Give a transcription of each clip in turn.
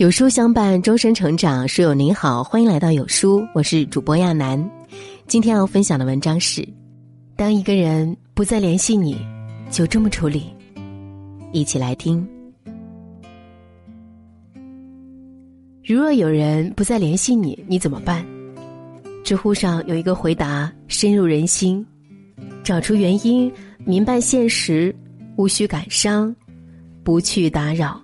有书相伴，终身成长。书友您好，欢迎来到有书，我是主播亚楠。今天要分享的文章是：当一个人不再联系你，就这么处理。一起来听。如若有人不再联系你，你怎么办？知乎上有一个回答深入人心：找出原因，明白现实，无需感伤，不去打扰。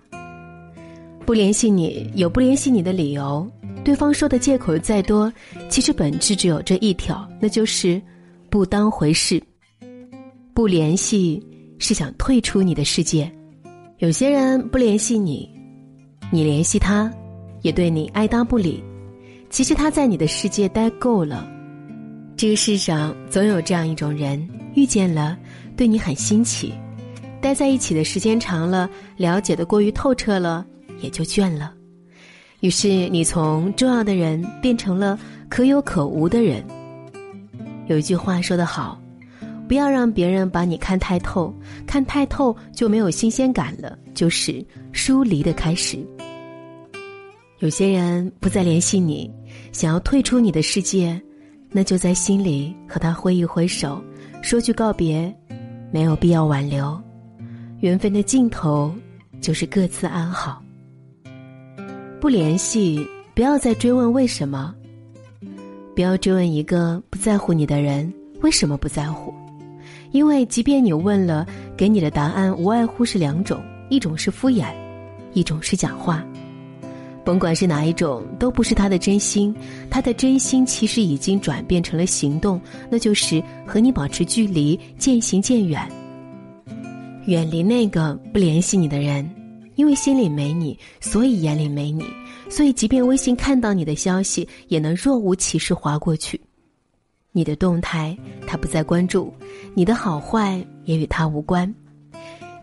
不联系你有不联系你的理由，对方说的借口再多，其实本质只有这一条，那就是不当回事。不联系是想退出你的世界。有些人不联系你，你联系他，也对你爱答不理。其实他在你的世界待够了。这个世上总有这样一种人，遇见了，对你很新奇，待在一起的时间长了，了解的过于透彻了。也就倦了，于是你从重要的人变成了可有可无的人。有一句话说得好，不要让别人把你看太透，看太透就没有新鲜感了，就是疏离的开始。有些人不再联系你，想要退出你的世界，那就在心里和他挥一挥手，说句告别，没有必要挽留。缘分的尽头，就是各自安好。不联系，不要再追问为什么。不要追问一个不在乎你的人为什么不在乎，因为即便你问了，给你的答案无外乎是两种：一种是敷衍，一种是假话。甭管是哪一种，都不是他的真心。他的真心其实已经转变成了行动，那就是和你保持距离，渐行渐远，远离那个不联系你的人。因为心里没你，所以眼里没你，所以即便微信看到你的消息，也能若无其事划过去。你的动态他不再关注，你的好坏也与他无关。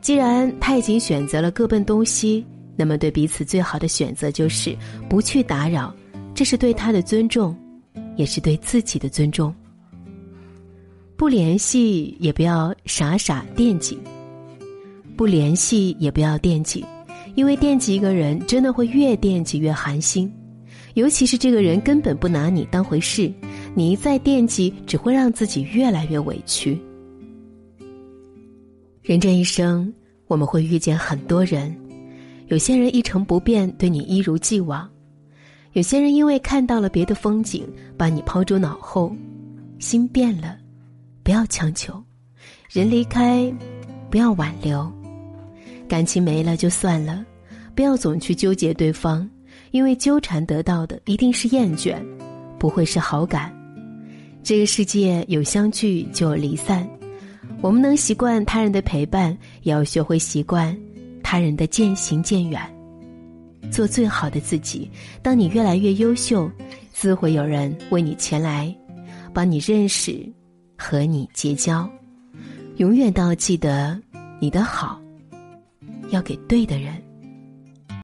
既然他已经选择了各奔东西，那么对彼此最好的选择就是不去打扰，这是对他的尊重，也是对自己的尊重。不联系也不要傻傻惦记，不联系也不要惦记。因为惦记一个人，真的会越惦记越寒心，尤其是这个人根本不拿你当回事，你一再惦记，只会让自己越来越委屈。人这一生，我们会遇见很多人，有些人一成不变，对你一如既往；有些人因为看到了别的风景，把你抛诸脑后。心变了，不要强求；人离开，不要挽留。感情没了就算了，不要总去纠结对方，因为纠缠得到的一定是厌倦，不会是好感。这个世界有相聚就有离散，我们能习惯他人的陪伴，也要学会习惯他人的渐行渐远。做最好的自己，当你越来越优秀，自会有人为你前来，帮你认识，和你结交。永远都要记得你的好。要给对的人。